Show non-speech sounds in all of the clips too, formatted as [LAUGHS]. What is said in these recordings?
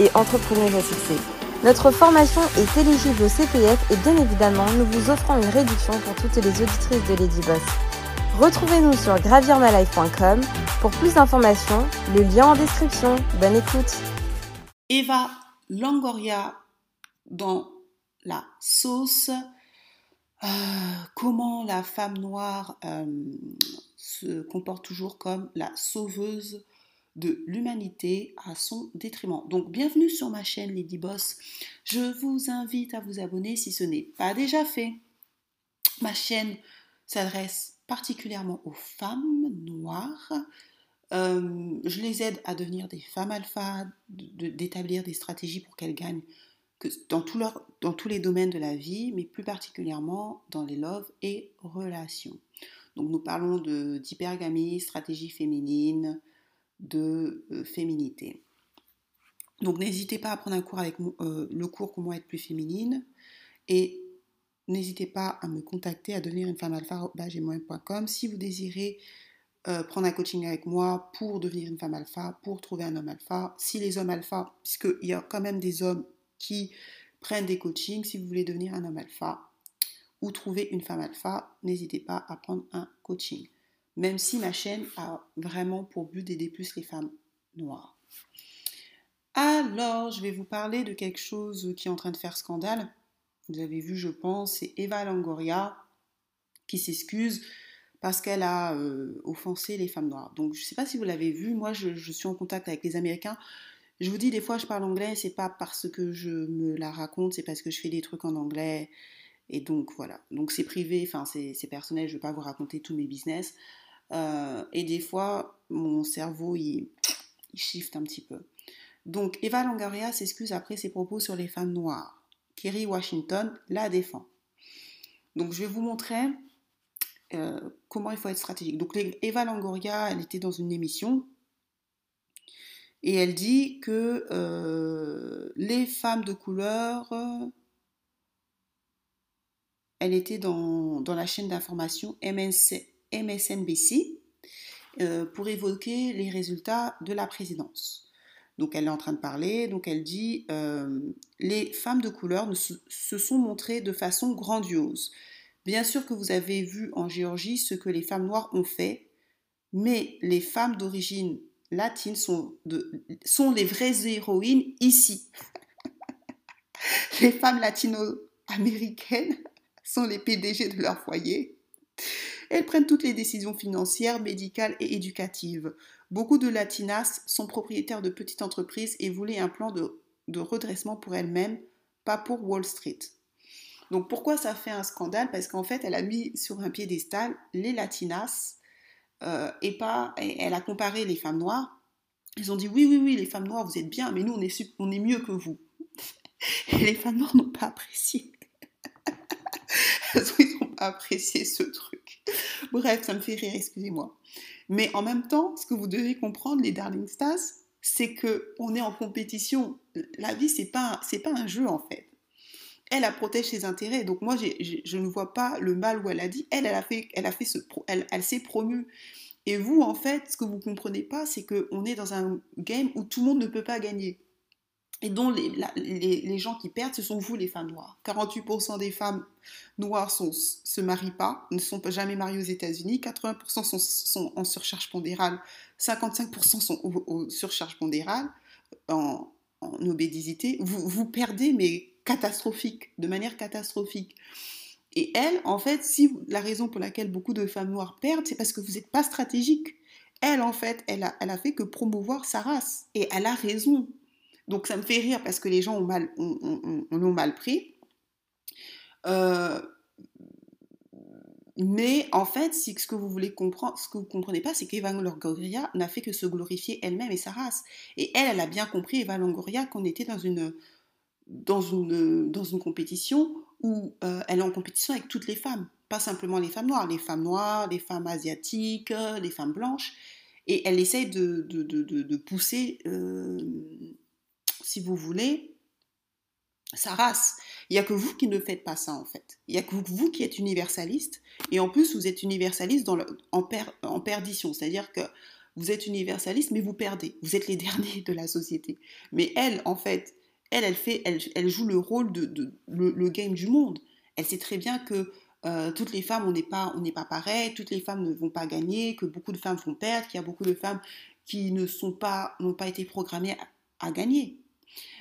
et entrepreneuse à. Notre formation est éligible au CPF et bien évidemment, nous vous offrons une réduction pour toutes les auditrices de Lady Boss. Retrouvez-nous sur gravirmalife.com pour plus d'informations, le lien en description. Bonne écoute. Eva Longoria dans la sauce. Euh, comment la femme noire euh, se comporte toujours comme la sauveuse de l'humanité à son détriment. Donc bienvenue sur ma chaîne Lady Boss. Je vous invite à vous abonner si ce n'est pas déjà fait. Ma chaîne s'adresse particulièrement aux femmes noires. Euh, je les aide à devenir des femmes alpha, d'établir des stratégies pour qu'elles gagnent dans, dans tous les domaines de la vie, mais plus particulièrement dans les love et relations. Donc nous parlons d'hypergamie, stratégie féminine, de euh, féminité. Donc n'hésitez pas à prendre un cours avec euh, le cours Comment être plus féminine et n'hésitez pas à me contacter à devenir une femme alpha si vous désirez euh, prendre un coaching avec moi pour devenir une femme alpha, pour trouver un homme alpha. Si les hommes alpha, puisqu'il y a quand même des hommes qui prennent des coachings, si vous voulez devenir un homme alpha ou trouver une femme alpha, n'hésitez pas à prendre un coaching même si ma chaîne a vraiment pour but d'aider plus les femmes noires. Alors, je vais vous parler de quelque chose qui est en train de faire scandale. Vous avez vu, je pense, c'est Eva Longoria qui s'excuse parce qu'elle a euh, offensé les femmes noires. Donc, je ne sais pas si vous l'avez vu, moi, je, je, suis en contact avec les Américains. Je vous dis, des fois, je parle anglais, c'est pas parce que je me la raconte, c'est parce que je fais des trucs en anglais. Et donc, voilà. Donc, c'est privé, enfin, c'est personnel, je ne vais pas vous raconter tous mes business. Euh, et des fois, mon cerveau, il, shift un petit peu. Donc, Eva Longoria s'excuse après ses propos sur les femmes noires. Kerry Washington la défend. Donc, je vais vous montrer euh, comment il faut être stratégique. Donc, Eva Longoria, elle était dans une émission et elle dit que euh, les femmes de couleur, elle était dans, dans la chaîne d'information MNC, MSNBC euh, pour évoquer les résultats de la présidence. Donc elle est en train de parler, donc elle dit euh, les femmes de couleur se, sont montrées de façon grandiose. Bien sûr que vous avez vu en Géorgie ce que les femmes noires ont fait, mais les femmes d'origine latine sont, sont les vraies héroïnes ici. [LAUGHS] les femmes latino-américaines sont les PDG de leur foyer. Elles prennent toutes les décisions financières, médicales et éducatives. Beaucoup de latinas sont propriétaires de petites entreprises et voulaient un plan de, redressement pour elles-mêmes, pas pour Wall Street. Donc pourquoi ça fait un scandale? Parce qu'en fait, elle a mis sur un piédestal les latinas euh, et pas, elle a comparé les femmes noires. Ils ont dit oui, oui, oui, les femmes noires, vous êtes bien, mais nous, on est, on est mieux que vous. [LAUGHS] Et les femmes noires n'ont pas apprécié. [LAUGHS] Ils n'ont pas apprécié ce truc. [LAUGHS] Bref, ça me fait rire, excusez-moi. Mais en même temps, ce que vous devez comprendre, les Darling Stars, c'est que on est en compétition. La vie, c'est pas pas un jeu en fait. Elle, protège ses intérêts. Donc moi, je ne vois pas le mal où elle a dit. Elle, elle a fait, elle a fait ce, elle, elle s'est promue. Et vous, en fait, ce que vous comprenez pas, c'est qu'on est dans un game où tout le monde ne peut pas gagner et dont les, les, gens qui perdent, ce sont vous les femmes noires. 48% des femmes noires ne se marient pas, ne sont jamais mariées aux États-Unis, 80% sont, sont, en surcharge pondérale, 55% sont en surcharge pondérale, en, en obésité. Vous, vous perdez, mais catastrophique, de manière catastrophique. Et elle, en fait, si la raison pour laquelle beaucoup de femmes noires perdent, c'est parce que vous n'êtes pas stratégique. Elle, en fait, elle a, elle a fait que promouvoir sa race. Et elle a raison. Donc ça me fait rire parce que les gens ont mal, ont, mal pris. Euh, Mais en fait, ce que vous voulez comprendre, ce que vous comprenez pas, c'est qu'Eva Longoria n'a fait que se glorifier elle-même et sa race. Et elle, elle a bien compris, Eva Longoria, qu'on était dans une, dans une, dans une compétition où euh, elle est en compétition avec toutes les femmes, pas simplement les femmes noires, les femmes noires, les femmes asiatiques, les femmes blanches. Et elle essaye de, de, de, de pousser, euh, si vous voulez, sa race. Il n'y a que vous qui ne faites pas ça, en fait. Il n'y a que vous qui êtes universaliste. Et en plus, vous êtes universaliste dans le, en, en perdition. C'est-à-dire que vous êtes universaliste, mais vous perdez. Vous êtes les [LAUGHS] derniers de la société. Mais elle, en fait, elle, elle, fait, elle, elle joue le rôle de, le, game du monde. Elle sait très bien que euh, toutes les femmes, on n'est pas, pas pareil, toutes les femmes ne vont pas gagner, que beaucoup de femmes vont perdre, qu'il y a beaucoup de femmes qui ne sont pas, n'ont pas été programmées à gagner.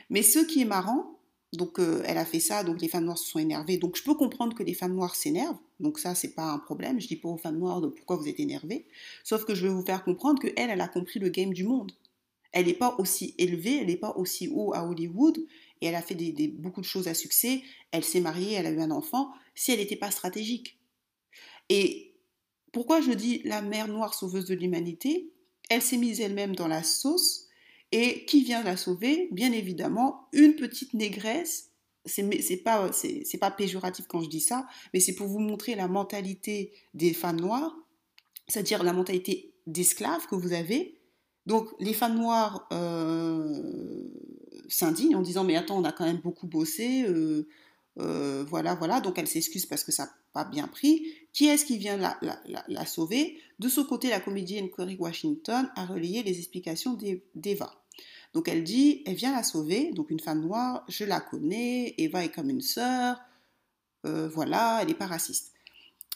Mais ce qui est marrant, donc euh, elle a fait ça, donc les femmes noires se sont énervées. Donc je peux comprendre que les femmes noires s'énervent. Donc ça, c'est pas un problème. Je dis pas aux femmes noires pourquoi vous êtes énervées. Sauf que je vais vous faire comprendre que elle, elle a compris le game du monde. Elle n'est pas aussi élevée, elle n'est pas aussi haut à Hollywood, et elle a fait beaucoup de choses à succès. Elle s'est mariée, elle a eu un enfant, si elle n'était pas stratégique. Et pourquoi je dis la mère noire sauveuse de l'humanité? Elle s'est mise elle-même dans la sauce et qui vient la sauver Bien évidemment, une petite négresse. C'est pas, pas péjoratif quand je dis ça, mais c'est pour vous montrer la mentalité des femmes noires, c'est-à-dire la mentalité d'esclaves que vous avez. Donc les femmes noires euh, s'indignent en disant mais attends on a quand même beaucoup bossé, euh, euh, voilà voilà donc elle s'excuse parce que ça n'a pas bien pris. Qui est-ce qui vient la, la, la, sauver? De ce côté la comédienne Corey Washington a relayé les explications d'Eva. Donc elle dit, elle vient la sauver, donc une femme noire, je la connais, Eva est comme une sœur, euh, voilà, elle n'est pas raciste.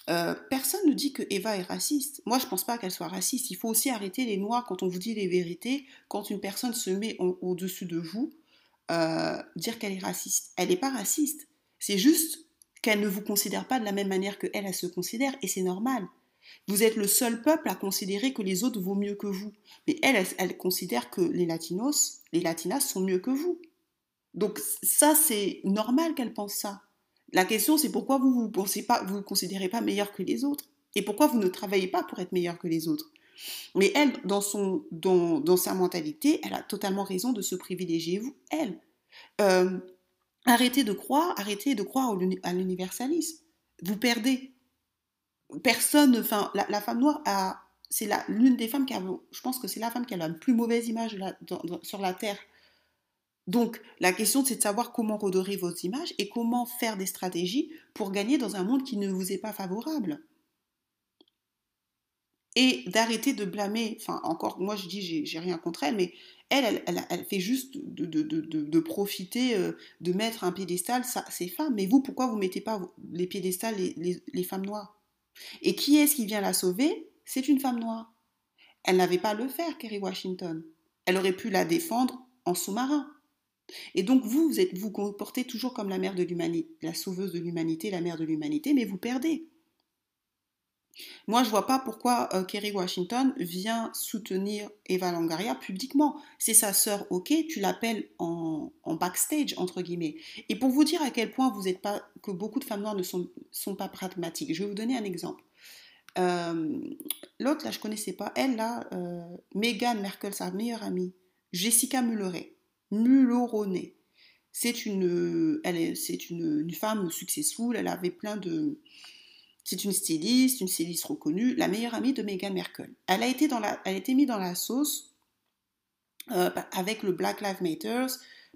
Euh, personne ne dit que Eva est raciste. Moi, je ne pense pas qu'elle soit raciste. Il faut aussi arrêter les noirs quand on vous dit les vérités, quand une personne se met au-dessus de vous, euh, dire qu'elle est raciste. Elle n'est pas raciste. C'est juste qu'elle ne vous considère pas de la même manière que elle, elle se considère, et c'est normal. Vous êtes le seul peuple à considérer que les autres vaut mieux que vous. Mais elle, elle, considère que les latinos, les latinas sont mieux que vous. Donc ça, c'est normal qu'elle pense ça. La question, c'est pourquoi vous vous pensez pas, vous, considérez pas meilleur que les autres? Et pourquoi vous ne travaillez pas pour être meilleur que les autres? Mais elle, dans, son, dans, dans sa mentalité, elle a totalement raison de se privilégier vous, elle. Euh, arrêtez de croire, arrêtez de croire à l'universalisme. Vous perdez personne, enfin, la, femme noire a, c'est l'une des femmes qui a, je pense que c'est la femme qui a la plus mauvaise image sur la terre. Donc, la question, c'est de savoir comment redorer vos images et comment faire des stratégies pour gagner dans un monde qui ne vous est pas favorable. Et d'arrêter de blâmer, enfin, encore, moi je dis, j'ai rien contre elle, mais elle, elle, fait juste de, profiter, euh, de mettre un piédestal, ces femmes. Mais vous, pourquoi vous mettez pas les piédestals les femmes noires? Et qui est-ce qui vient la sauver? C'est une femme noire. Elle n'avait pas à le faire, Kerry Washington. Elle aurait pu la défendre en sous-marin. Et donc vous, vous êtes, vous comportez toujours comme la mère de l'humanité, la sauveuse de l'humanité, la mère de l'humanité, mais vous perdez. Moi, je vois pas pourquoi euh, Kerry Washington vient soutenir Eva Longoria publiquement. C'est sa sœur, ok, tu l'appelles en, backstage, entre guillemets. Et pour vous dire à quel point vous êtes pas, que beaucoup de femmes noires ne sont, sont pas pragmatiques, je vais vous donner un exemple. Euh, l'autre, là, je connaissais pas. Elle, là, euh, Meghan Merkel, sa meilleure amie, Jessica Mulleray, Mulleroney. C'est une, elle une femme successful, elle avait plein de, c'est une styliste, une styliste reconnue, la meilleure amie de Meghan Merkel. Elle a été, mise dans la sauce euh, avec le Black Lives Matter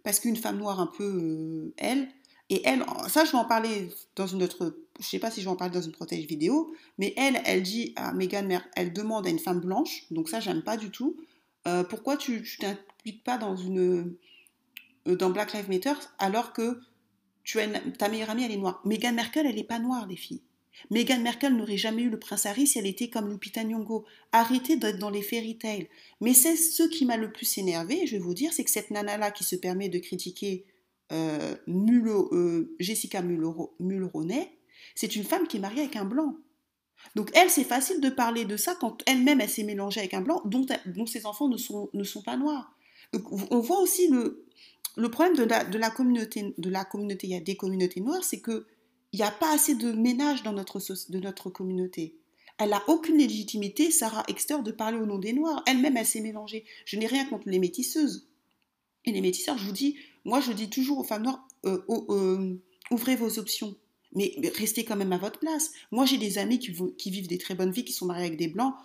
parce qu'une femme noire un peu euh, elle, et elle, ça je vais en parler dans une autre, je sais pas si je vais en parler dans une protège vidéo, mais elle, elle dit à Meghan Merkel, elle demande à une femme blanche, donc ça j'aime pas du tout, euh, pourquoi tu t'impliques pas dans une dans Black Lives Matter alors que tu as ta meilleure amie elle est noire. Meghan Merkel elle n'est pas noire les filles. Meghan Merkel n'aurait jamais eu le prince Harry si elle était comme Lupita Nyong'o. Arrêtez d'être dans les fairy tales. Mais c'est ce qui m'a le plus énervé, je vais vous dire, c'est que cette nana-là qui se permet de critiquer euh, euh, Jessica Mulroney, c'est une femme qui est mariée avec un blanc. Donc elle, c'est facile de parler de ça quand elle-même, elle, s'est mélangée avec un blanc dont, ses enfants ne sont, pas noirs. On voit aussi le, le problème de la, de la communauté, de la communauté, il y a des communautés noires, c'est que il n'y a pas assez de ménage dans notre, de notre communauté. Elle n'a aucune légitimité, Sarah Exter, de parler au nom des Noirs. Elle-même, elle, s'est mélangée. Je n'ai rien contre les métisseuses. Et les métisseurs, je vous dis, moi, je dis toujours aux femmes noires, euh, euh, ouvrez vos options. Mais restez quand même à votre place. Moi, j'ai des amis qui, qui, vivent des très bonnes vies, qui sont mariées avec des blancs.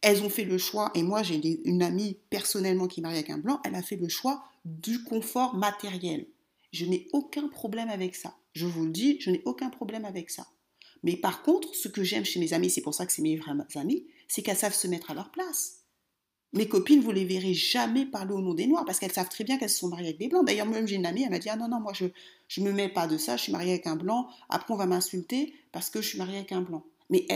Elles ont fait le choix, et moi, j'ai une amie personnellement qui est mariée avec un blanc, elle a fait le choix du confort matériel. Je n'ai aucun problème avec ça. Je vous le dis, je n'ai aucun problème avec ça. Mais par contre, ce que j'aime chez mes amis, c'est pour ça que c'est mes vrais amis, c'est qu'elles savent se mettre à leur place. Mes copines, vous les verrez jamais parler au nom des Noirs parce qu'elles savent très bien qu'elles sont mariées avec des Blancs. D'ailleurs, même j'ai une amie, elle m'a dit Ah non, non, moi je ne me mets pas de ça, je suis mariée avec un Blanc, après on va m'insulter parce que je suis mariée avec un Blanc. Mais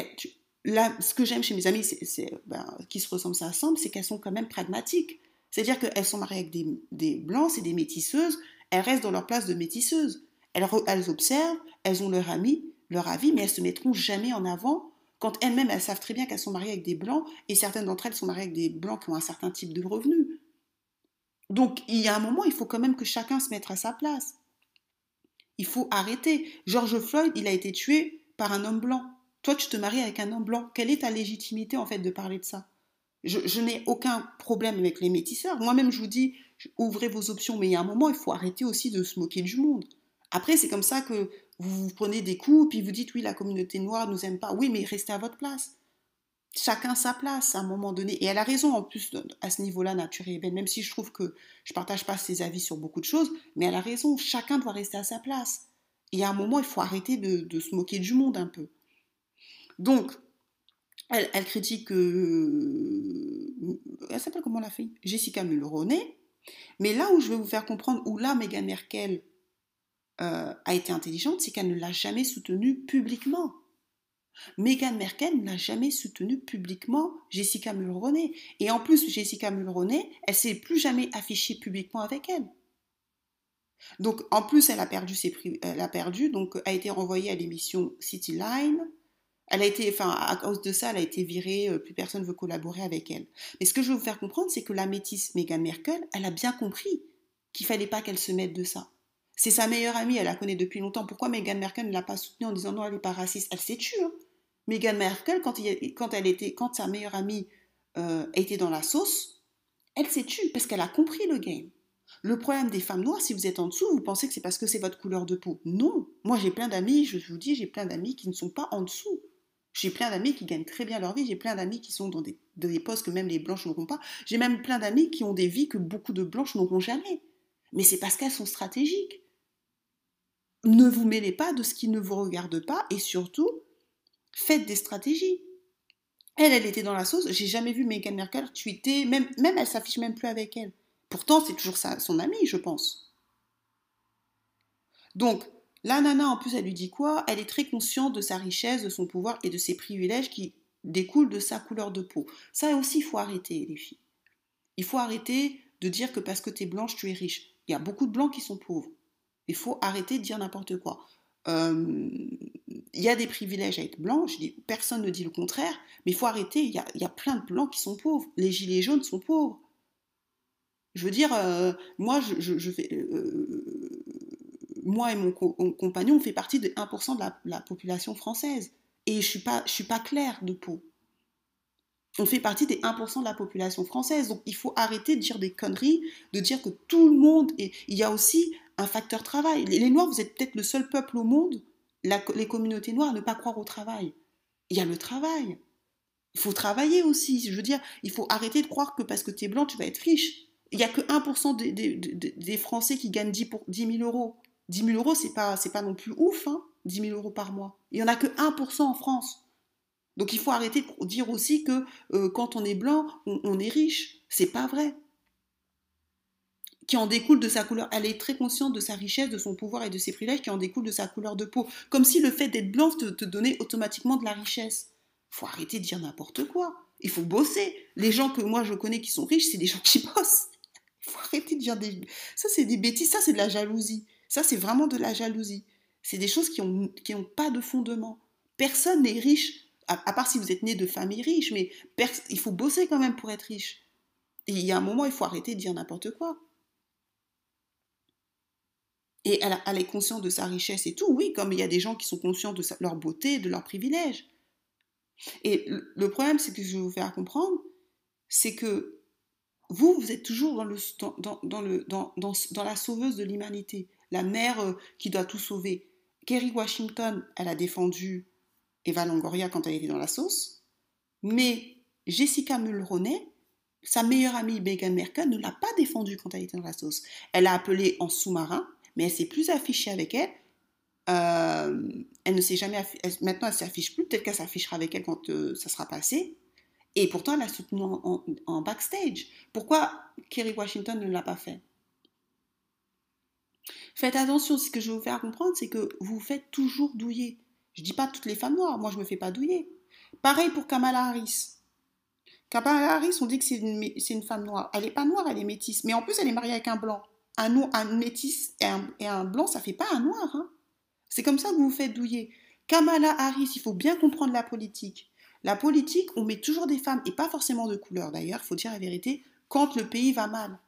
là, ce que j'aime chez mes amies, c'est, ben, qui se ressemblent, ça ensemble, c'est qu'elles sont quand même pragmatiques. C'est-à-dire qu'elles sont mariées avec des, des Blancs, c'est des métisseuses, elles restent dans leur place de métisseuses. Elles, observent, elles ont leur ami, leur avis, mais elles se mettront jamais en avant quand elles-mêmes, elles savent très bien qu'elles sont mariées avec des blancs, et certaines d'entre elles sont mariées avec des blancs qui ont un certain type de revenus. Donc, il y a un moment, il faut quand même que chacun se mette à sa place. Il faut arrêter. George Floyd, il a été tué par un homme blanc. Toi, tu te maries avec un homme blanc. Quelle est ta légitimité, en fait, de parler de ça? Je n'ai aucun problème avec les métisseurs. Moi-même, je vous dis, ouvrez vos options, mais il y a un moment, il faut arrêter aussi de se moquer du monde. Après, c'est comme ça que vous, prenez des coups, puis vous dites oui, la communauté noire nous aime pas. Oui, mais restez à votre place. Chacun sa place à un moment donné. Et elle a raison en plus à ce niveau-là, Nature et Même si je trouve que je ne partage pas ses avis sur beaucoup de choses, mais elle a raison. Chacun doit rester à sa place. Et à un moment, il faut arrêter de, se moquer du monde un peu. Donc, elle, critique. Euh, elle s'appelle comment la fille? Jessica Mulroney. Mais là où je vais vous faire comprendre, où là, Meghan Merkel euh, a été intelligente, c'est qu'elle ne l'a jamais soutenu publiquement. Meghan Merkel n'a jamais soutenu publiquement Jessica Mulroney. Et en plus, Jessica Mulroney, elle s'est plus jamais affichée publiquement avec elle. Donc, en plus, elle a perdu ses elle a perdu, donc a été renvoyée à l'émission City Line. Elle a été, enfin, à cause de ça, elle a été virée, euh, plus personne ne veut collaborer avec elle. Mais ce que je veux vous faire comprendre, c'est que la métisse Meghan Merkel, elle a bien compris qu'il fallait pas qu'elle se mette de ça. C'est sa meilleure amie, elle la connaît depuis longtemps. Pourquoi Meghan Merkel ne l'a pas soutenue en disant non, elle n'est pas raciste? Elle s'est tue. Hein? Meghan Merkel, quand, elle était, quand sa meilleure amie euh, était dans la sauce, elle s'est tue parce qu'elle a compris le game. Le problème des femmes noires, si vous êtes en dessous, vous pensez que c'est parce que c'est votre couleur de peau. Non. Moi, j'ai plein d'amis, je vous dis, j'ai plein d'amis qui ne sont pas en dessous. J'ai plein d'amis qui gagnent très bien leur vie, j'ai plein d'amis qui sont dans des, dans des postes que même les blanches n'auront pas. J'ai même plein d'amis qui ont des vies que beaucoup de blanches n'auront jamais. Mais c'est parce qu'elles sont stratégiques ne vous mêlez pas de ce qui ne vous regarde pas et surtout, faites des stratégies. Elle, elle était dans la sauce. J'ai jamais vu Meghan Merkel tweeter, même, même elle s'affiche même plus avec elle. Pourtant, c'est toujours son amie, je pense. Donc, la nana, en plus, elle lui dit quoi? Elle est très consciente de sa richesse, de son pouvoir et de ses privilèges qui découlent de sa couleur de peau. Ça aussi, il faut arrêter, les filles. Il faut arrêter de dire que parce que tu es blanche, tu es riche. Il y a beaucoup de blancs qui sont pauvres. Il faut arrêter de dire n'importe quoi. Euh, il y a des privilèges à être blanc, je dis, personne ne dit le contraire, mais il faut arrêter, il y, a, plein de blancs qui sont pauvres, les gilets jaunes sont pauvres. Je veux dire, euh, moi, je, euh, moi et mon, compagnon, on fait partie de 1% de la, population française, et je ne suis, pas, suis pas claire de peau. On fait partie des 1% de la population française, donc il faut arrêter de dire des conneries, de dire que tout le monde... est. il y a aussi un facteur travail. Les, Noirs, vous êtes peut-être le seul peuple au monde, les communautés noires, à ne pas croire au travail. Il y a le travail. Il faut travailler aussi. Je veux dire, il faut arrêter de croire que parce que tu es blanc, tu vas être riche. Il n'y a que 1% des, Français qui gagnent 10, pour, 10 000 euros. 10 000 euros, c'est pas, pas non plus ouf, hein, 10 000 euros par mois. Il n'y en a que 1% en France. Donc il faut arrêter de dire aussi que euh, quand on est blanc, on, on est riche. C'est pas vrai qui en découle de sa couleur. Elle est très consciente de sa richesse, de son pouvoir et de ses privilèges qui en découlent de sa couleur de peau. Comme si le fait d'être blanc te, donnait automatiquement de la richesse. faut arrêter de dire n'importe quoi. Il faut bosser. Les gens que moi je connais qui sont riches, c'est des gens qui [LAUGHS] bossent. Il faut arrêter de dire des... Ça, c'est des bêtises. Ça, c'est de la jalousie. Ça, c'est vraiment de la jalousie. C'est des choses qui n'ont qui ont pas de fondement. Personne n'est riche, à, part si vous êtes né de famille riche, mais il faut bosser quand même pour être riche. Et il y a un moment, il faut arrêter de dire n'importe quoi. Et elle, est consciente de sa richesse et tout, oui, comme il y a des gens qui sont conscients de leur beauté, de leurs privilèges. Et le problème, c'est que je vais vous faire comprendre, c'est que vous, vous êtes toujours dans, le, dans, la sauveuse de l'humanité, la mère euh, qui doit tout sauver. Kerry Washington, elle a défendu Eva Longoria quand elle était dans la sauce, mais Jessica Mulroney, sa meilleure amie Meghan Merkel, ne l'a pas défendue quand elle était dans la sauce. Elle a appelé en sous-marin, mais elle s'est plus affichée avec elle. Euh, elle ne s'est jamais maintenant elle s'affiche plus. Peut-être qu'elle s'affichera avec elle quand euh, ça sera passé. Et pourtant, elle a soutenu en, backstage. Pourquoi Kerry Washington ne l'a pas fait? Faites attention, ce que je vais vous faire comprendre, c'est que vous faites toujours douiller. Je ne dis pas toutes les femmes noires, moi je ne me fais pas douiller. Pareil pour Kamala Harris. Kamala Harris, on dit que c'est une, une, femme noire. Elle n'est pas noire, elle est métisse. Mais en plus, elle est mariée avec un blanc. Un, un métis et un, blanc, ça fait pas un noir. Hein. C'est comme ça que vous vous faites douiller. Kamala Harris, il faut bien comprendre la politique. La politique, on met toujours des femmes, et pas forcément de couleur d'ailleurs, il faut dire la vérité, quand le pays va mal.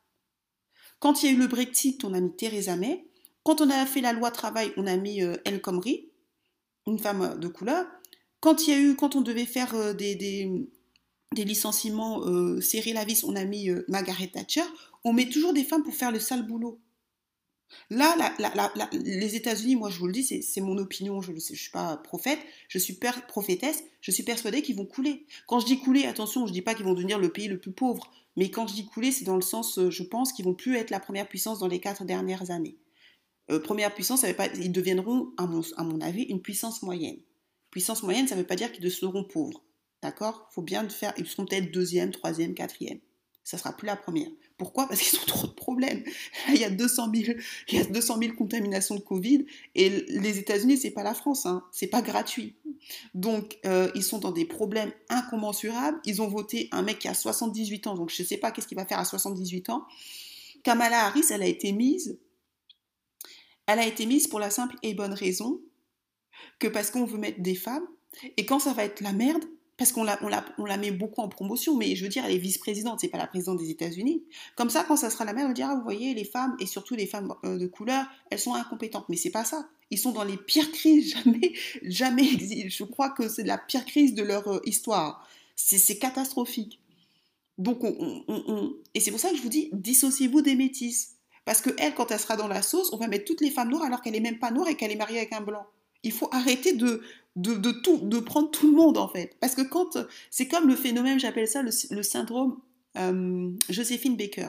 Quand il y a eu le Brexit, on a mis Theresa May. Quand on a fait la loi travail, on a mis euh, El Khomri, une femme euh, de couleur. Quand il y a eu, quand on devait faire euh, des, licenciements euh, serrer la vis, on a mis Margaret Thatcher. On met toujours des femmes pour faire le sale boulot. Là, les États-Unis, moi je vous le dis, c'est mon opinion, je ne suis pas prophète, je suis prophétesse, je suis persuadée qu'ils vont couler. Quand je dis couler, attention, je ne dis pas qu'ils vont devenir le pays le plus pauvre, mais quand je dis couler, c'est dans le sens, euh, je pense qu'ils vont plus être la première puissance dans les quatre dernières années. Euh, première puissance, ça veut pas, ils deviendront, à mon, avis, une puissance moyenne. Puissance moyenne, ça ne veut pas dire qu'ils seront pauvres. D'accord? Faut bien faire, ils seront peut-être deuxième, troisième, quatrième ça sera plus la première. Pourquoi? Parce qu'ils ont trop de problèmes. il y a 200 000, il y a 200 000 contaminations de Covid et les États-Unis, c'est pas la France, hein, c'est pas gratuit. Donc, euh, ils sont dans des problèmes incommensurables. Ils ont voté un mec qui a 78 ans, donc je ne sais pas qu'est-ce qu'il va faire à 78 ans. Kamala Harris, elle a été mise. Elle a été mise pour la simple et bonne raison que parce qu'on veut mettre des femmes, et quand ça va être la merde, parce qu'on la, on la, met beaucoup en promotion, mais je veux dire, elle est vice-présidente, c'est pas la présidente des États-Unis. Comme ça, quand ça sera la mère, on dira, vous voyez, les femmes, et surtout les femmes euh, de couleur, elles sont incompétentes. Mais c'est pas ça. Ils sont dans les pires crises [LAUGHS] jamais, jamais Je crois que c'est la pire crise de leur euh, histoire. C'est catastrophique. Donc, on, on, et c'est pour ça que je vous dis, dissociez-vous des métisses. Parce que elle, quand elle sera dans la sauce, on va mettre toutes les femmes noires alors qu'elle est même pas noire et qu'elle est mariée avec un blanc. Il faut arrêter de, de, tout, de prendre tout le monde en fait. Parce que quand c'est comme le phénomène, j'appelle ça le, syndrome euh, Joséphine Baker.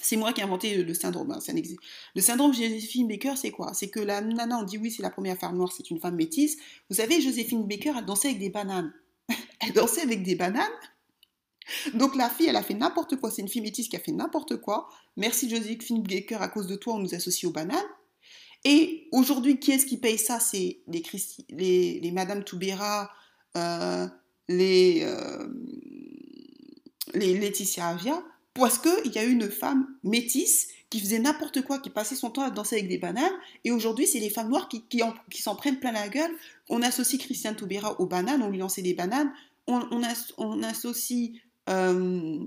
C'est moi qui ai inventé le syndrome, hein, ça n'existe. Le syndrome Joséphine Baker, c'est quoi? C'est que la nana, on dit oui, c'est la première femme noire, c'est une femme métisse. Vous savez, Joséphine Baker, elle dansait avec des bananes. [LAUGHS] elle dansait avec des bananes. Donc la fille, elle a fait n'importe quoi. C'est une fille métisse qui a fait n'importe quoi. Merci Joséphine Baker, à cause de toi, on nous associe aux bananes. Et aujourd'hui, qui est-ce qui paye ça? C'est les, Madame Toubera, euh, les, euh, les Laetitia Avia, parce qu'il y a une femme métisse qui faisait n'importe quoi, qui passait son temps à danser avec des bananes, et aujourd'hui, c'est les femmes noires qui, s'en prennent plein la gueule. On associe Christiane Toubera aux bananes, on lui lançait des bananes, on, on, associe euh,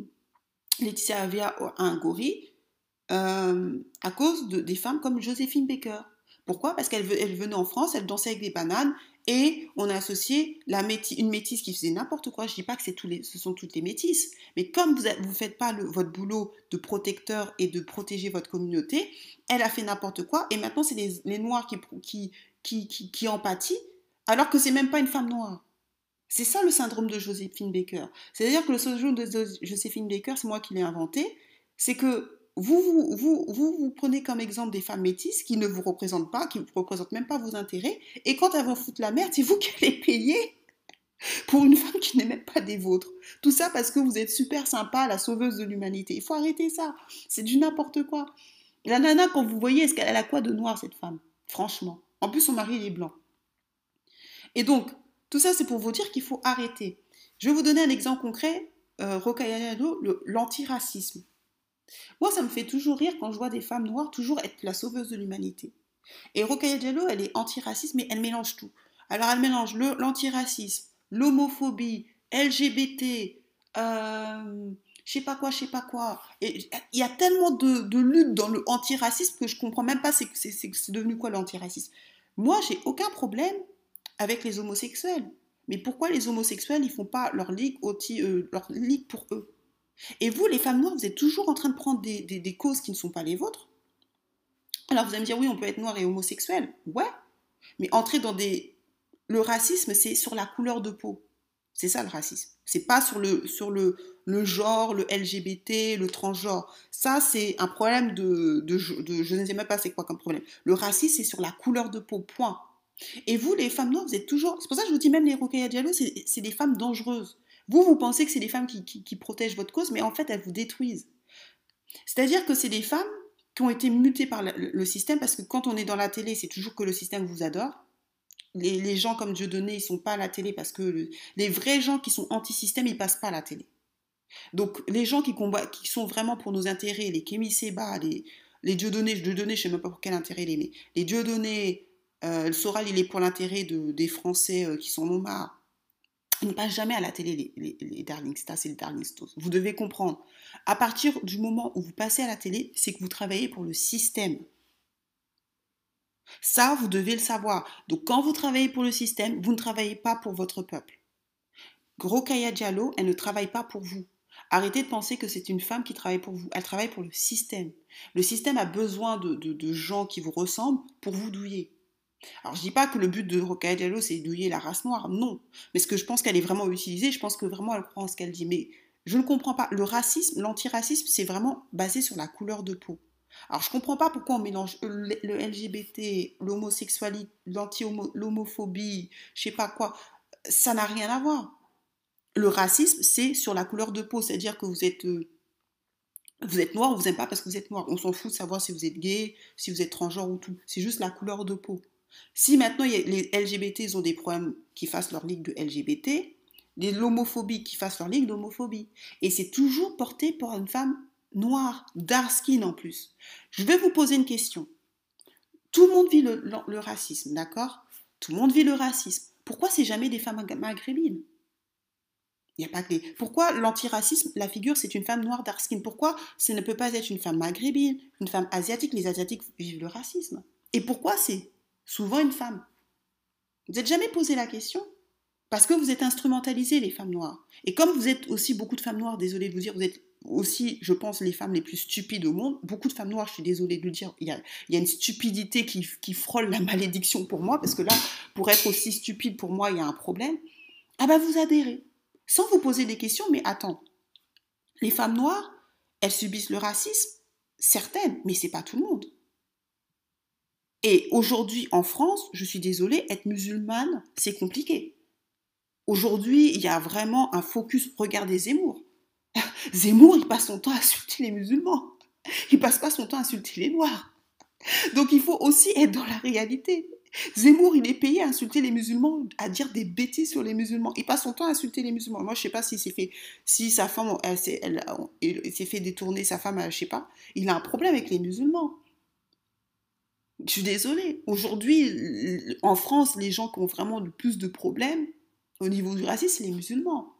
Laetitia Avia à un gorille, euh, à cause de, des femmes comme Joséphine Baker. Pourquoi? Parce qu'elle elle venait en France, elle dansait avec des bananes et on a associé la une métisse qui faisait n'importe quoi. Je ne dis pas que tous les, ce sont toutes les métisses, mais comme vous ne faites pas votre boulot de protecteur et de protéger votre communauté, elle a fait n'importe quoi et maintenant c'est les, Noirs qui, qui en alors que c'est même pas une femme noire. C'est ça le syndrome de Joséphine Baker. C'est-à-dire que le syndrome de Joséphine Baker, c'est moi qui l'ai inventé, c'est que vous vous, vous, vous, prenez comme exemple des femmes métisses qui ne vous représentent pas, qui ne représentent même pas vos intérêts, et quand elles vont foutre la merde, c'est vous [LAUGHS] qui allez payer pour une femme qui n'est même pas des vôtres. Tout ça parce que vous êtes super sympa, la sauveuse de l'humanité. Il faut arrêter ça. C'est du n'importe quoi. La nana, quand vous voyez, est-ce qu'elle a quoi de noir, cette femme? Franchement. En plus, son mari, il est blanc. Et donc, tout ça, c'est pour vous dire qu'il faut arrêter. Je vais vous donner un exemple concret, euh, l'antiracisme. Moi, ça me fait toujours rire quand je vois des femmes noires toujours être la sauveuse de l'humanité. Et Rokhaya Diallo, elle est antiraciste, mais elle mélange tout. Alors, elle mélange l'antiracisme, l'homophobie, LGBT, euh, je sais pas quoi, je sais pas quoi. Il y a tellement de, de lutte dans le que je comprends même pas c'est, devenu quoi l'antiracisme. Moi, j'ai aucun problème avec les homosexuels. Mais pourquoi les homosexuels, ils font pas leur ligue, euh, leur ligue pour eux? Et vous, les femmes noires, vous êtes toujours en train de prendre des, causes qui ne sont pas les vôtres. Alors vous allez me dire, oui, on peut être noir et homosexuel. Ouais. Mais entrer dans des... Le racisme, c'est sur la couleur de peau. C'est ça le racisme. C'est pas sur le, sur le, le genre, le LGBT, le transgenre. Ça, c'est un problème de, de, Je ne sais même pas c'est quoi comme problème. Le racisme, c'est sur la couleur de peau, point. Et vous, les femmes noires, vous êtes toujours. C'est pour ça que je vous dis, même les Rokhaya Diallo, c'est des femmes dangereuses. Vous, vous pensez que c'est des femmes qui, protègent votre cause, mais en fait, elles vous détruisent. C'est-à-dire que c'est des femmes qui ont été mutées par le, système, parce que quand on est dans la télé, c'est toujours que le système vous adore les, gens comme Dieu donné, ils sont pas à la télé parce que le, les vrais gens qui sont anti-système, ils passent pas à la télé. Donc les gens qui, combattent, qui sont vraiment pour nos intérêts, les Kémy Seba, les, les Dieu donnés, Dieu donné, je sais même pas pour quel intérêt les met, les Dieu donnés, euh, le Soral, il est pour l'intérêt de, des Français euh, qui sont nomades. Ils ne passent jamais à la télé, les, les, les Darling et les Darling Stars. Vous devez comprendre. À partir du moment où vous passez à la télé, c'est que vous travaillez pour le système. Ça, vous devez le savoir. Donc, quand vous travaillez pour le système, vous ne travaillez pas pour votre peuple. Kaya Diallo, elle ne travaille pas pour vous. Arrêtez de penser que c'est une femme qui travaille pour vous. Elle travaille pour le système. Le système a besoin de gens qui vous ressemblent pour vous douiller. Alors, je dis pas que le but de Rokaya Diallo, c'est douiller la race noire. Non. Mais ce que je pense qu'elle est vraiment utilisée, je pense que vraiment elle croit en ce qu'elle dit. Mais je ne comprends pas. Le racisme, l'antiracisme, c'est vraiment basé sur la couleur de peau. Alors, je comprends pas pourquoi on mélange le, LGBT, l'homosexualité, l'homophobie, je sais pas quoi. Ça n'a rien à voir. Le racisme, c'est sur la couleur de peau, c'est-à-dire que vous êtes, euh, vous êtes noir, on vous aime pas parce que vous êtes noir. On s'en fout de savoir si vous êtes gay, si vous êtes transgenre ou tout. C'est juste la couleur de peau. Si maintenant les LGBT ont des problèmes qui fassent leur ligue de LGBT, l'homophobie qui fassent leur ligue d'homophobie. Et c'est toujours porté par une femme noir, dark skin en plus. Je vais vous poser une question. Tout le monde vit le, racisme, d'accord? Tout le monde vit le racisme. Pourquoi c'est jamais des femmes maghrébines? Il a pas que. Pourquoi l'antiracisme, la figure, c'est une femme noire dark skin? Pourquoi ce ne peut pas être une femme maghrébine, une femme asiatique? Les Asiatiques vivent le racisme. Et pourquoi c'est souvent une femme Vous n'êtes jamais posé la question Parce que vous êtes instrumentalisées, les femmes noires. Et comme vous êtes aussi beaucoup de femmes noires, désolé de vous dire, vous êtes aussi, je pense, les femmes les plus stupides au monde. Beaucoup de femmes noires, je suis désolée de le dire, il y a, il y a une stupidité qui, qui, frôle la malédiction pour moi, parce que là, pour être aussi stupide, pour moi, il y a un problème. Ah ben, vous adhérez. Sans vous poser des questions, mais attends. Les femmes noires, elles subissent le racisme, certaines, mais c'est pas tout le monde. Et aujourd'hui, en France, je suis désolée, être musulmane, c'est compliqué. Aujourd'hui, il y a vraiment un focus. Regardez Zemmour. [LAUGHS] Zemmour, il passe son temps à insulter les musulmans. [LAUGHS] Il passe pas son temps à insulter les noirs. Donc il faut aussi être dans la réalité. Zemmour, il est payé à insulter les musulmans, à dire des bêtises sur les musulmans. Il passe son temps à insulter les musulmans. Moi, je sais pas si c'est fait, si sa femme, s'est fait détourner sa femme, je sais pas. Il a un problème avec les musulmans. Je suis désolée. Aujourd'hui, en France, les gens qui ont vraiment le plus de problèmes au niveau du racisme, c'est les musulmans.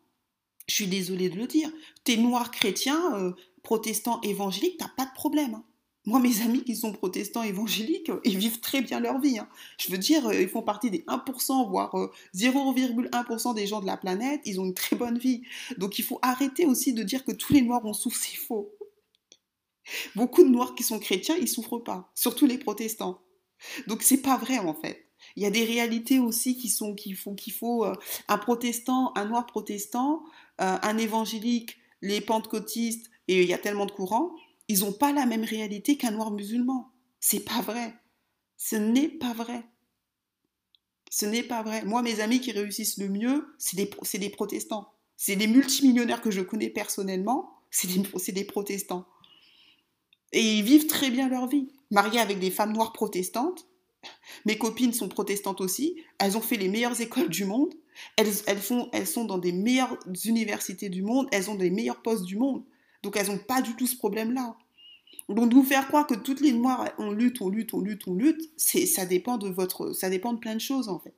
Je suis désolée de le dire. T'es noir chrétien, euh, protestant évangélique, t'as pas de problème. Hein. Moi, mes amis qui sont protestants évangéliques, ils vivent très bien leur vie. Hein. Je veux dire, ils font partie des 1%, voire 0,1% des gens de la planète. Ils ont une très bonne vie. Donc, il faut arrêter aussi de dire que tous les noirs en souffrent. C'est faux. Beaucoup de noirs qui sont chrétiens, ils souffrent pas. Surtout les protestants. Donc, c'est pas vrai, en fait. Il y a des réalités aussi qui sont qu'il faut qu'il faut euh, un protestant, un noir protestant, euh, un évangélique, les pentecôtistes et il y a tellement de courants, ils n'ont pas la même réalité qu'un noir musulman. C'est pas vrai. Ce n'est pas vrai. Ce n'est pas vrai. Moi, mes amis qui réussissent le mieux, c'est des, des, protestants. C'est des multimillionnaires que je connais personnellement, c'est des, des, protestants. Et ils vivent très bien leur vie. Mariés avec des femmes noires protestantes. Mes copines sont protestantes aussi. Elles ont fait les meilleures écoles du monde. Elles, font, elles sont dans des meilleures universités du monde. Elles ont des meilleurs postes du monde. Donc elles n'ont pas du tout ce problème-là. Donc nous faire croire que toutes les noirs on lutte, on lutte, on lutte, on lutte, c'est ça dépend de votre, ça dépend de plein de choses en fait.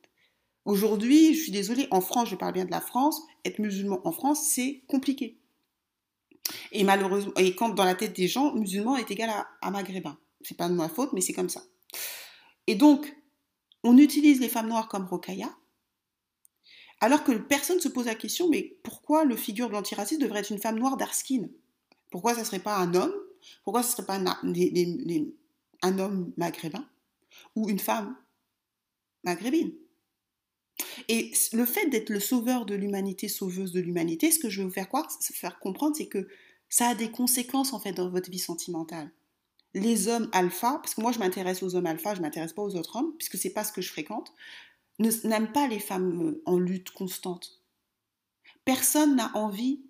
Aujourd'hui, je suis désolée, en France, je parle bien de la France, être musulman en France, c'est compliqué. Et malheureusement, et quand dans la tête des gens, musulman est égal à, à maghrébin. C'est pas de ma faute, mais c'est comme ça. Et donc, on utilise les femmes noires comme Rokaya, alors que personne ne se pose la question, mais pourquoi le figure de l'antiracisme devrait être une femme noire d'Arskin? Pourquoi ça ne serait pas un homme? Pourquoi ça ne serait pas un homme maghrébin? Ou une femme maghrébine? Et le fait d'être le sauveur de l'humanité, sauveuse de l'humanité, ce que je veux vous faire croire, faire comprendre, c'est que ça a des conséquences en fait dans votre vie sentimentale. Les hommes alpha, parce que moi je m'intéresse aux hommes alpha, je m'intéresse pas aux autres hommes, puisque c'est pas ce que je fréquente, n'aiment pas les femmes euh, en lutte constante. Personne n'a envie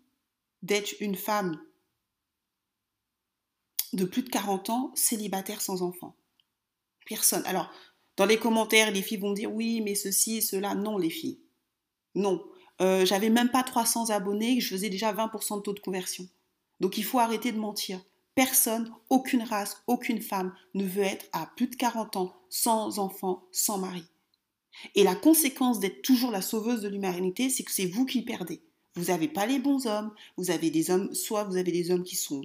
d'être une femme de plus de 40 ans célibataire sans enfant. Personne. Alors, dans les commentaires, les filles vont dire oui, mais ceci, cela. Non, les filles. Non. Euh, J'avais même pas 300 abonnés, je faisais déjà 20% de taux de conversion. Donc il faut arrêter de mentir. Personne, aucune race, aucune femme ne veut être à plus de 40 ans sans enfant, sans mari. Et la conséquence d'être toujours la sauveuse de l'humanité, c'est que c'est vous qui perdez. Vous n'avez pas les bons hommes, vous avez des hommes, soit vous avez des hommes qui sont,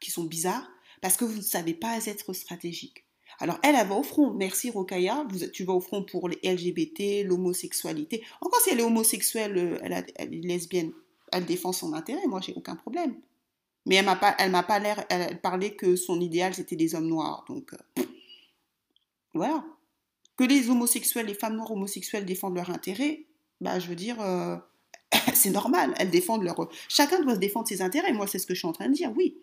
qui sont bizarres, parce que vous ne savez pas être stratégique. Alors elle, elle va au front. Merci Rokaya, tu vas au front pour les LGBT, l'homosexualité. Encore si elle est homosexuelle, euh, elle, est lesbienne, elle défend son intérêt, moi j'ai aucun problème. Mais elle m'a pas, m'a pas l'air, elle, parlait que son idéal c'était des hommes noirs, donc euh, voilà. Que les homosexuels, les femmes noires homosexuelles défendent leur intérêt, bah je veux dire, euh, [COUGHS] c'est normal, elles défendent leur. Chacun doit se défendre ses intérêts. Moi c'est ce que je suis en train de dire, oui.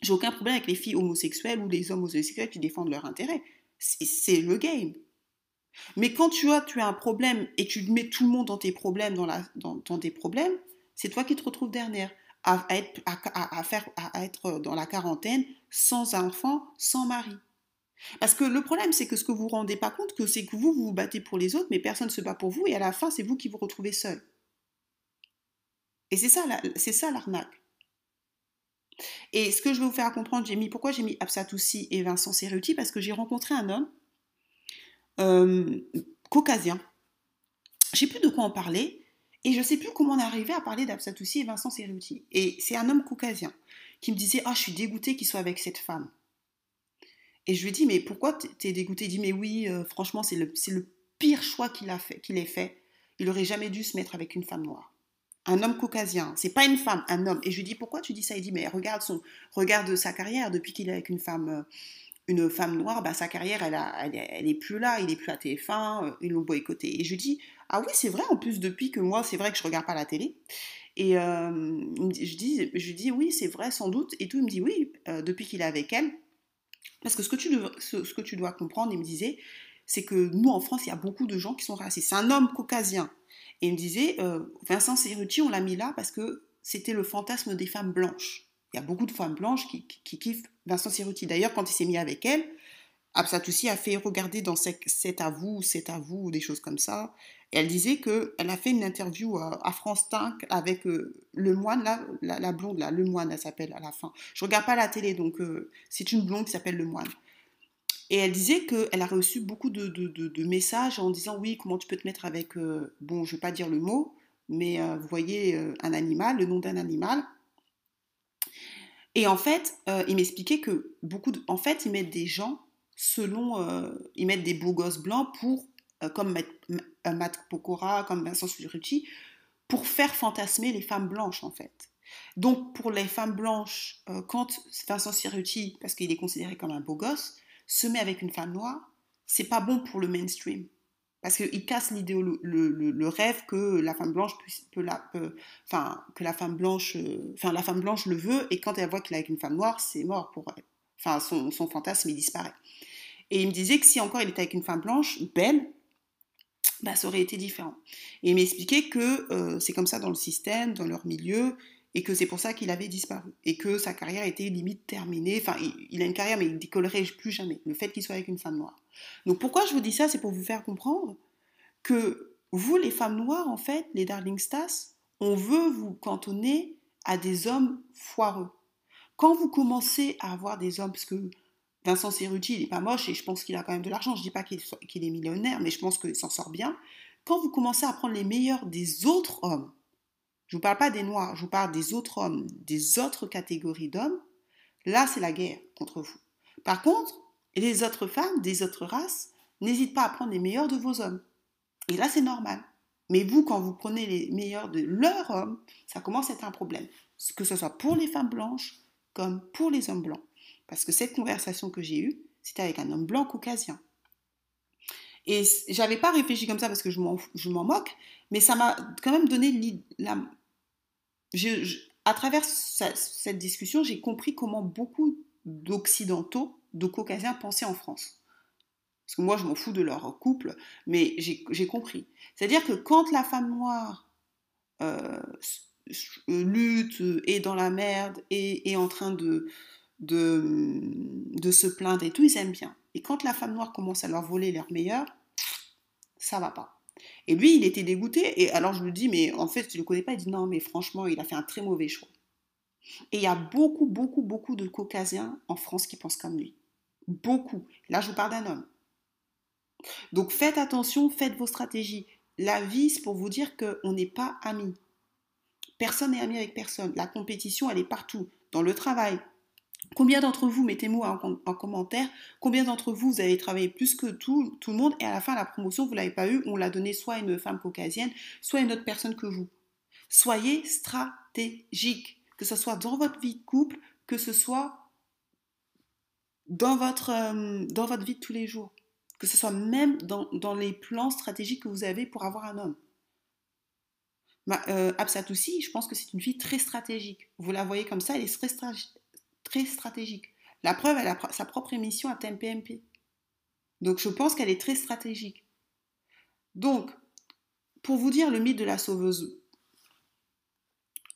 J'ai aucun problème avec les filles homosexuelles ou les hommes homosexuels qui défendent leur intérêt. C'est le game. Mais quand tu as, tu as un problème et tu mets tout le monde dans tes problèmes, dans, la, dans, tes problèmes, c'est toi qui te retrouves dernière à, être, à, faire, à être dans la quarantaine sans enfant, sans mari. Parce que le problème, c'est que ce que vous ne vous rendez pas compte, c'est que vous, vous vous battez pour les autres, mais personne ne se bat pour vous, et à la fin, c'est vous qui vous retrouvez seul. Et c'est ça, c'est ça l'arnaque. Et ce que je vais vous faire comprendre, j'ai mis, pourquoi j'ai mis Absatoussi et Vincent Cerruti Parce que j'ai rencontré un homme euh, caucasien. Je sais plus de quoi en parler, et je sais plus comment on est arrivé à parler d'Absatoussi et Vincent Cerruti. Et c'est un homme caucasien qui me disait Ah, je suis dégoûté qu'il soit avec cette femme. Et je lui ai dit Mais pourquoi t'es dégoûté Il dit Mais oui, euh, franchement, c'est le, pire choix qu'il ait fait. Il aurait jamais dû se mettre avec une femme noire un homme caucasien, c'est pas une femme, un homme. Et je lui dis pourquoi tu dis ça? Il dit mais regarde son, regarde sa carrière depuis qu'il est avec une femme, euh, une femme noire, bah, sa carrière elle, a, elle, est plus là, il est plus à TF1, euh, ils l'ont boycotté. Et je lui dis ah oui c'est vrai en plus depuis que moi c'est vrai que je regarde pas la télé. Et euh, je dis je dis oui c'est vrai sans doute et tout il me dit oui depuis qu'il est avec elle parce que ce que tu ce, ce que tu dois comprendre il me disait c'est que nous en France il y a beaucoup de gens qui sont racistes. C'est un homme caucasien et il me disait, euh, Vincent Cerruti, on l'a mis là parce que c'était le fantasme des femmes blanches. Il y a beaucoup de femmes blanches qui, kiffent Vincent Cerruti. D'ailleurs, quand il s'est mis avec elle, Absatoussi a fait regarder dans C'est à vous, C'est à vous, ou des choses comme ça. Elle disait qu'elle a fait une interview euh, à France 5 avec euh, le moine, là, la, blonde, là, le moine, elle s'appelle à la fin. Je regarde pas la télé, donc c'est une blonde qui s'appelle le moine. Et elle disait qu'elle a reçu beaucoup de, messages en disant oui, comment tu peux te mettre avec, euh, bon, je ne vais pas dire le mot, mais euh, vous voyez, euh, un animal, le nom d'un animal. Et en fait, il m'expliquait que beaucoup en fait, ils mettent des gens selon, ils mettent des beaux gosses blancs pour, comme Matt Pokora, comme Vincent Surucci, pour faire fantasmer les femmes blanches en fait. Donc pour les femmes blanches, quand Vincent Cerruti, parce qu'il est considéré comme un beau gosse, se met avec une femme noire, c'est pas bon pour le mainstream. Parce qu'il casse le, le, rêve que la femme blanche peut, la, enfin, que la femme blanche, enfin, la femme blanche le veut, et quand elle voit qu'il est avec une femme noire, c'est mort pour elle. Enfin, son, son, fantasme, il disparaît. Et il me disait que si encore il était avec une femme blanche, belle, bah, ça aurait été différent. Et il m'expliquait que euh, c'est comme ça dans le système, dans leur milieu, et que c'est pour ça qu'il avait disparu et que sa carrière était limite terminée. Enfin, il, a une carrière mais il décollerait plus jamais. Le fait qu'il soit avec une femme noire. Donc pourquoi je vous dis ça, c'est pour vous faire comprendre que vous, les femmes noires, en fait, les darling stars, on veut vous cantonner à des hommes foireux. Quand vous commencez à avoir des hommes, parce que Vincent Cerruti, il n'est pas moche et je pense qu'il a quand même de l'argent. Je ne dis pas qu'il est millionnaire, mais je pense qu'il s'en sort bien. Quand vous commencez à prendre les meilleurs des autres hommes, Je ne vous parle pas des noirs, je vous parle des autres hommes, des autres catégories d'hommes. Là, c'est la guerre contre vous. Par contre, les autres femmes, des autres races, n'hésitent pas à prendre les meilleurs de vos hommes. Et là, c'est normal. Mais vous, quand vous prenez les meilleurs de leurs hommes, ça commence à être un problème. Que ce soit pour les femmes blanches comme pour les hommes blancs. Parce que cette conversation que j'ai eue, c'était avec un homme blanc caucasien. Et j'avais pas réfléchi comme ça parce que je m'en moque, mais ça m'a quand même donné la. À travers cette discussion, j'ai compris comment beaucoup d'Occidentaux, de Caucasiens pensaient en France. Parce que moi, je m'en fous de leur couple, mais j'ai compris. C'est-à-dire que quand la femme noire euh, lutte, est dans la merde, et est en train de, de, de se plaindre et tout, ils aiment bien. Et quand la femme noire commence à leur voler leur meilleur, ça va pas. Et lui, il était dégoûté. Et alors je lui dis, mais en fait, tu le connais pas? Il dit non, mais franchement, il a fait un très mauvais choix. Et il y a beaucoup, beaucoup, beaucoup de Caucasiens en France qui pensent comme lui. Beaucoup. Là, je vous parle d'un homme. Donc faites attention, faites vos stratégies. La vie, c'est pour vous dire qu'on n'est pas amis. Personne n'est ami avec personne. La compétition, elle est partout. Dans le travail, Combien d'entre vous, mettez-moi en, commentaire, combien d'entre vous, vous avez travaillé plus que tout, tout le monde et à la fin, la promotion, vous ne l'avez pas eu, on l'a donné soit à une femme caucasienne, soit à une autre personne que vous. Soyez stratégique, que ce soit dans votre vie de couple, que ce soit dans votre, euh, dans votre vie de tous les jours, que ce soit même dans, dans les plans stratégiques que vous avez pour avoir un homme. Euh, Absatoussi, je pense que c'est une fille très stratégique. Vous la voyez comme ça, elle est très, très stratégique. La preuve, elle a sa propre émission à TMPMP. Donc je pense qu'elle est très stratégique. Donc, pour vous dire le mythe de la sauveuse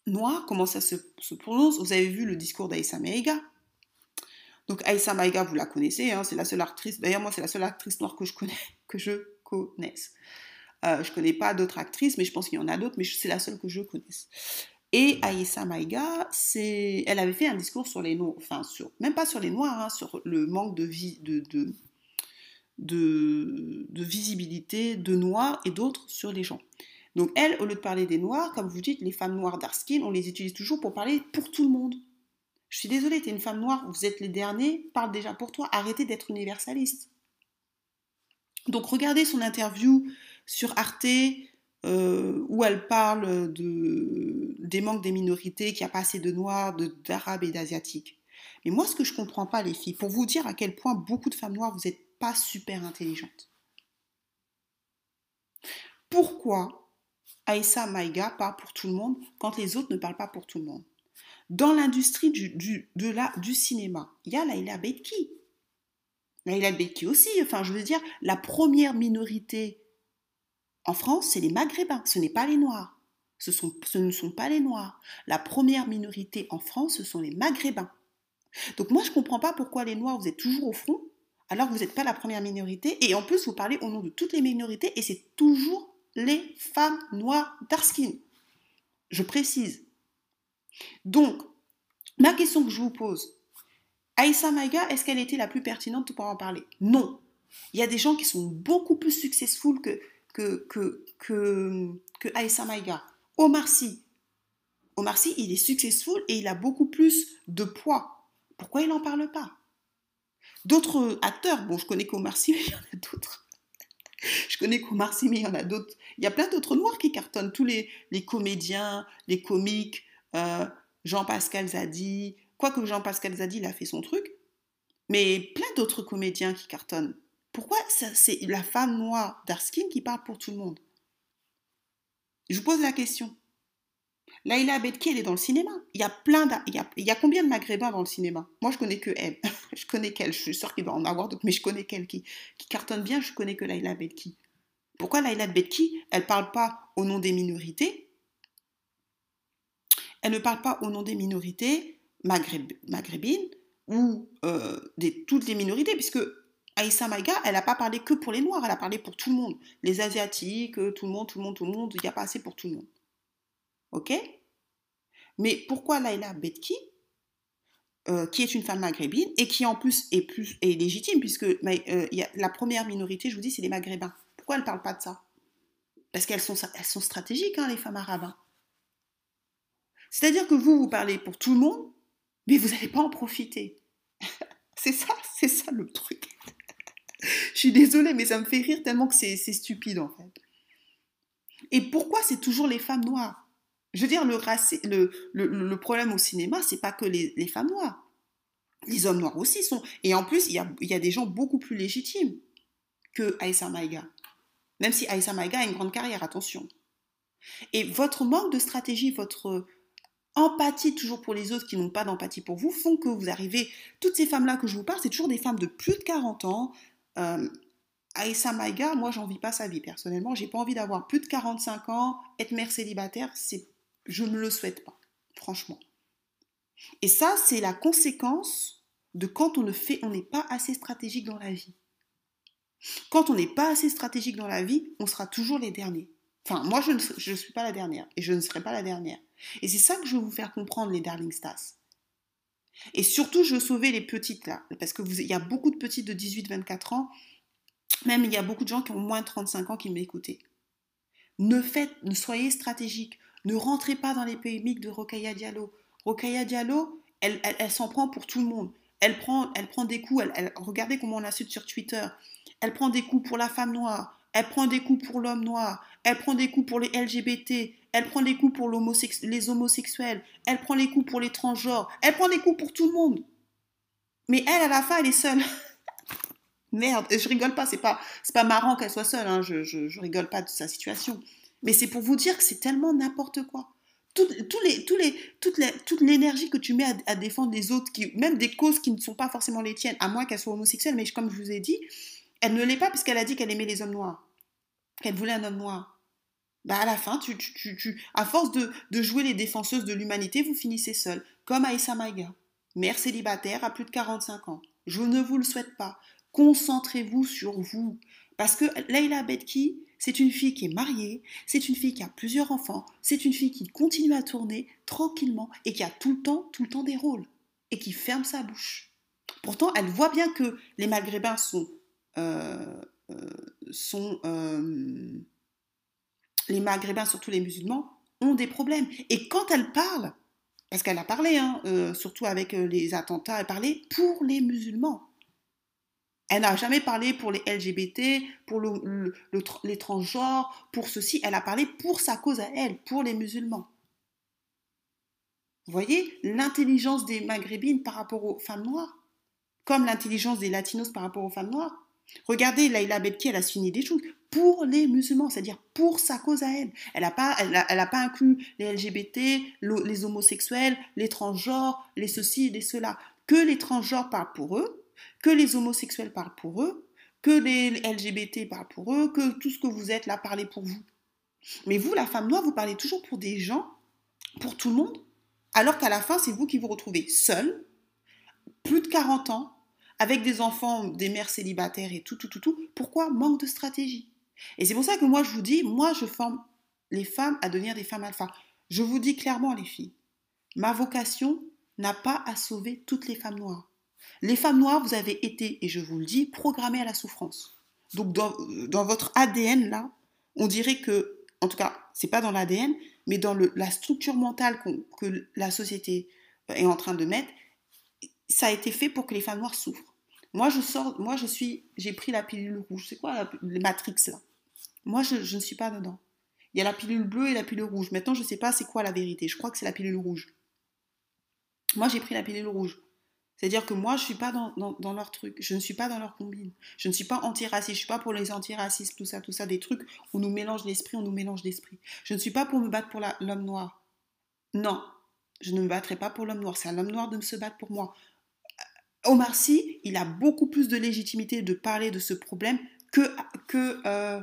noire, comment ça se, prononce, vous avez vu le discours d'Aïssa Maïga. Donc Aïssa Maïga, vous la connaissez, hein, c'est la seule actrice, d'ailleurs moi c'est la seule actrice noire que je connais, [LAUGHS] que je connaisse. Euh, je ne connais pas d'autres actrices, mais je pense qu'il y en a d'autres, mais c'est la seule que je connaisse. Et Aïssa Maïga, elle avait fait un discours sur les noirs, enfin, sur, même pas sur les noirs, hein, sur le manque de, de, visibilité de noirs et d'autres sur les gens. Donc elle, au lieu de parler des noirs, comme vous dites, les femmes noires d'Arskin, on les utilise toujours pour parler pour tout le monde. Je suis désolée, tu es une femme noire, vous êtes les derniers, parle déjà pour toi, arrêtez d'être universaliste. Donc regardez son interview sur Arte, euh, où elle parle de, des manques des minorités, qu'il n'y a pas assez de noirs, d'arabes et d'asiatiques. Mais moi, ce que je ne comprends pas, les filles, pour vous dire à quel point beaucoup de femmes noires, vous n'êtes pas super intelligentes. Pourquoi Aïssa Maïga parle pour tout le monde quand les autres ne parlent pas pour tout le monde? Dans l'industrie du, du, de la, du cinéma, il y a Laila Betki. Laila Betki aussi, enfin je veux dire, la première minorité en France, c'est les Maghrébins, ce n'est pas les Noirs. Ce, ne sont pas les Noirs. La première minorité en France, ce sont les Maghrébins. Donc moi, je ne comprends pas pourquoi les Noirs, vous êtes toujours au front, alors que vous n'êtes pas la première minorité. Et en plus, vous parlez au nom de toutes les minorités, et c'est toujours les femmes noires d'Arskin. Je précise. Donc, ma question que je vous pose, Aïssa Maïga, est-ce qu'elle était la plus pertinente pour en parler? Non. Il y a des gens qui sont beaucoup plus successful que, que, que, que, que Aïssa Maïga. Omar Sy. Omar Sy, il est successful et il a beaucoup plus de poids. Pourquoi il n'en parle pas? D'autres acteurs, bon, je connais qu'Omar Sy, [LAUGHS] mais il y en a d'autres. je connais qu'Omar Sy, mais il y en a d'autres. Il y a plein d'autres noirs qui cartonnent. Tous les, les comédiens, les comiques, euh, Jean-Pascal Zadi. Quoique Jean-Pascal Zadi, il a fait son truc. Mais plein d'autres comédiens qui cartonnent. Pourquoi c'est la femme noire Darskin qui parle pour tout le monde? Je vous pose la question. Laila Abedki, elle est dans le cinéma. Il y a plein il, y a, combien de maghrébins dans le cinéma? Moi, je connais que elle. [LAUGHS] je connais qu'elle. Je suis sûre qu'il va en avoir d'autres, mais je connais qu'elle qui, cartonne bien. Je connais que Laila Abedki. Pourquoi Laila Abedki, elle parle pas au nom des minorités? Elle ne parle pas au nom des minorités maghrébines ou euh, de toutes les minorités, puisque Aïssa Maïga, elle n'a pas parlé que pour les Noirs, elle a parlé pour tout le monde. Les Asiatiques, euh, tout le monde, tout le monde, tout le monde, il n'y a pas assez pour tout le monde. Ok? Mais pourquoi Laila Betki, euh, qui est une femme maghrébine et qui en plus est, plus, est légitime, puisque euh, la première minorité, je vous dis, c'est les Maghrébins. Pourquoi elle ne parle pas de ça? Parce qu'elles sont, elles sont stratégiques, hein, les femmes arabes. Hein. C'est-à-dire que vous, vous parlez pour tout le monde, mais vous n'allez pas en profiter. [LAUGHS] c'est ça, c'est ça le truc. Je suis désolée, mais ça me fait rire tellement que c'est stupide en fait. Et pourquoi c'est toujours les femmes noires? Je veux dire, le, le, problème au cinéma, c'est pas que les, les, femmes noires. Les hommes noirs aussi sont. Et en plus, il y a, y a, des gens beaucoup plus légitimes que Aïssa Maïga. Même si Aïssa Maïga a une grande carrière, attention. Et votre manque de stratégie, votre empathie toujours pour les autres qui n'ont pas d'empathie pour vous, font que vous arrivez. Toutes ces femmes-là que je vous parle, c'est toujours des femmes de plus de 40 ans. Euh, Aïssa Maïga, moi, j'en vis pas sa vie personnellement. J'ai pas envie d'avoir plus de 45 ans, être mère célibataire. Je ne le souhaite pas, franchement. Et ça, c'est la conséquence de quand on ne fait, on n'est pas assez stratégique dans la vie. Quand on n'est pas assez stratégique dans la vie, on sera toujours les derniers. Enfin, moi, je ne je suis pas la dernière et je ne serai pas la dernière. Et c'est ça que je veux vous faire comprendre, les Darling Stars. Et surtout, je veux sauver les petites là, parce qu'il y a beaucoup de petites de 18-24 ans, même il y a beaucoup de gens qui ont moins de 35 ans qui m'écoutaient. Ne faites, soyez stratégiques, ne rentrez pas dans les polémiques de Rokaya Diallo. Rokaya Diallo, elle, elle, s'en prend pour tout le monde. Elle prend, des coups, elle, regardez comment on la suit sur Twitter. Elle prend des coups pour la femme noire, elle prend des coups pour l'homme noir, elle prend des coups pour les LGBT, elle prend des coups pour les homosexuels, elle prend les coups pour les transgenres, elle prend des coups pour tout le monde. Mais elle, à la fin, elle est seule. [LAUGHS] Merde, je rigole pas, c'est pas, pas marrant qu'elle soit seule, hein, je, je, rigole pas de sa situation. Mais c'est pour vous dire que c'est tellement n'importe quoi. Tout, toute, l'énergie que tu mets à, défendre les autres, qui, même des causes qui ne sont pas forcément les tiennes, à moins qu'elle soit homosexuelle, mais comme je vous ai dit, elle ne l'est pas parce qu'elle a dit qu'elle aimait les hommes noirs, qu'elle voulait un homme noir. Bah à la fin, tu, tu, tu, à force de, de, jouer les défenseuses de l'humanité, vous finissez seule, comme Aïssa Maïga, mère célibataire à plus de 45 ans. Je ne vous le souhaite pas. Concentrez-vous sur vous. Parce que Leila Bedki, c'est une fille qui est mariée, c'est une fille qui a plusieurs enfants, c'est une fille qui continue à tourner tranquillement et qui a tout le temps, tout le temps des rôles et qui ferme sa bouche. Pourtant, elle voit bien que les Maghrébins sont, sont euh, les Maghrébins, surtout les musulmans, ont des problèmes. Et quand elle parle, parce qu'elle a parlé, hein, surtout avec les attentats, elle parlait pour les musulmans. Elle n'a jamais parlé pour les LGBT, pour le, les transgenres, pour ceci. Elle a parlé pour sa cause à elle, pour les musulmans. Vous voyez l'intelligence des maghrébines par rapport aux femmes noires, comme l'intelligence des latinos par rapport aux femmes noires. Regardez, Laila Belki, elle a signé des choses pour les musulmans, c'est-à-dire pour sa cause à elle. Elle n'a pas, elle pas inclus les LGBT, les homosexuels, les transgenres, les ceci, les cela. Que les transgenres parlent pour eux, que les homosexuels parlent pour eux, que les LGBT parlent pour eux, que tout ce que vous êtes là parlez pour vous. Mais vous, la femme noire, vous parlez toujours pour des gens, pour tout le monde, alors qu'à la fin, c'est vous qui vous retrouvez seule, plus de 40 ans, avec des enfants, des mères célibataires et tout, tout, tout, tout. Pourquoi Manque de stratégie? Et c'est pour ça que moi, je vous dis, moi, je forme les femmes à devenir des femmes alpha. Je vous dis clairement, les filles, ma vocation n'a pas à sauver toutes les femmes noires. Les femmes noires, vous avez été, et je vous le dis, programmées à la souffrance. Donc dans, votre ADN, là, on dirait que, en tout cas, c'est pas dans l'ADN, mais dans la structure mentale que la société est en train de mettre, ça a été fait pour que les femmes noires souffrent. Moi, je sors, moi, je suis, j'ai pris la pilule rouge. C'est quoi le Matrix là? Moi, je, ne suis pas dedans. Il y a la pilule bleue et la pilule rouge. Maintenant, je ne sais pas c'est quoi la vérité. Je crois que c'est la pilule rouge. Moi, j'ai pris la pilule rouge. C'est-à-dire que moi, je ne suis pas dans, leur truc, je ne suis pas dans leur combine. Je ne suis pas antiraciste, je ne suis pas pour les antiracistes, tout ça, tout ça, des trucs où on nous mélange l'esprit, on nous mélange l'esprit. Je ne suis pas pour me battre pour l'homme noir. Non, je ne me battrai pas pour l'homme noir. C'est à l'homme noir de me se battre pour moi. Omar Sy, il a beaucoup plus de légitimité de parler de ce problème que, que, euh,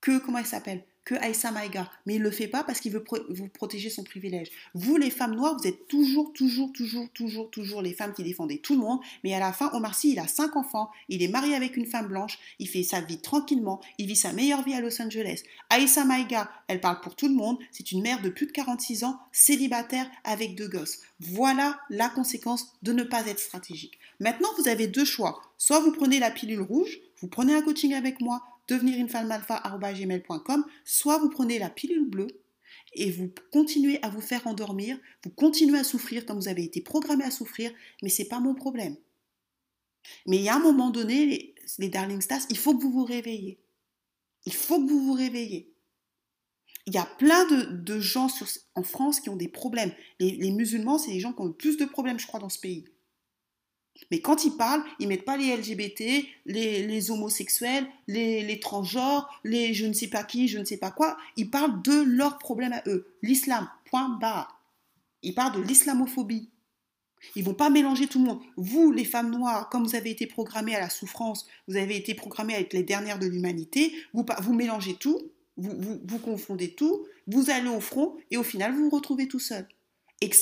que comment il s'appelle? Que Aïssa Maïga. Mais il ne le fait pas parce qu'il veut vous protéger son privilège. Vous, les femmes noires, vous êtes toujours, toujours, toujours, toujours, toujours les femmes qui défendez tout le monde. Mais à la fin, Omar Sy, il a cinq enfants, il est marié avec une femme blanche, il fait sa vie tranquillement, il vit sa meilleure vie à Los Angeles. Aïssa Maïga, elle parle pour tout le monde, c'est une mère de plus de 46 ans, célibataire avec deux gosses. Voilà la conséquence de ne pas être stratégique. Maintenant, vous avez deux choix. Soit vous prenez la pilule rouge, vous prenez un coaching avec moi, devenir une femme alpha soit vous prenez la pilule bleue et vous continuez à vous faire endormir, vous continuez à souffrir comme vous avez été programmé à souffrir, mais c'est pas mon problème. Mais il y a un moment donné, les, les Darling Stars, il faut que vous vous réveillez. Il faut que vous vous réveillez. Il y a plein de, gens en France qui ont des problèmes. Les, musulmans, c'est les gens qui ont le plus de problèmes, je crois, dans ce pays. Mais quand ils parlent, ils mettent pas les LGBT, les, homosexuels, les, transgenres, les je ne sais pas qui, je ne sais pas quoi. Ils parlent de leurs problèmes à eux. L'islam, point barre. Ils parlent de l'islamophobie. Ils vont pas mélanger tout le monde. Vous, les femmes noires, comme vous avez été programmées à la souffrance, vous avez été programmées avec les dernières de l'humanité, vous, vous mélangez tout, vous, vous, confondez tout, vous allez au front et au final, vous vous retrouvez tout seul. Et,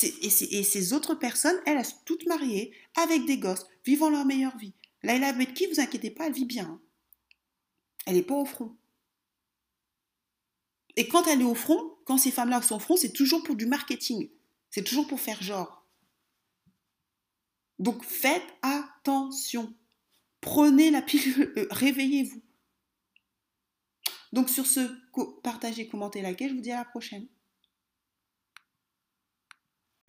ces autres personnes, elles, sont toutes mariées, avec des gosses, vivant leur meilleure vie. Laila qui vous inquiétez pas, elle vit bien. Hein. Elle n'est pas au front. Et quand elle est au front, quand ces femmes-là sont au front, c'est toujours pour du marketing. C'est toujours pour faire genre. Donc faites attention. Prenez la pilule, euh, réveillez-vous. Donc sur ce, partagez, commentez, likez, je vous dis à la prochaine.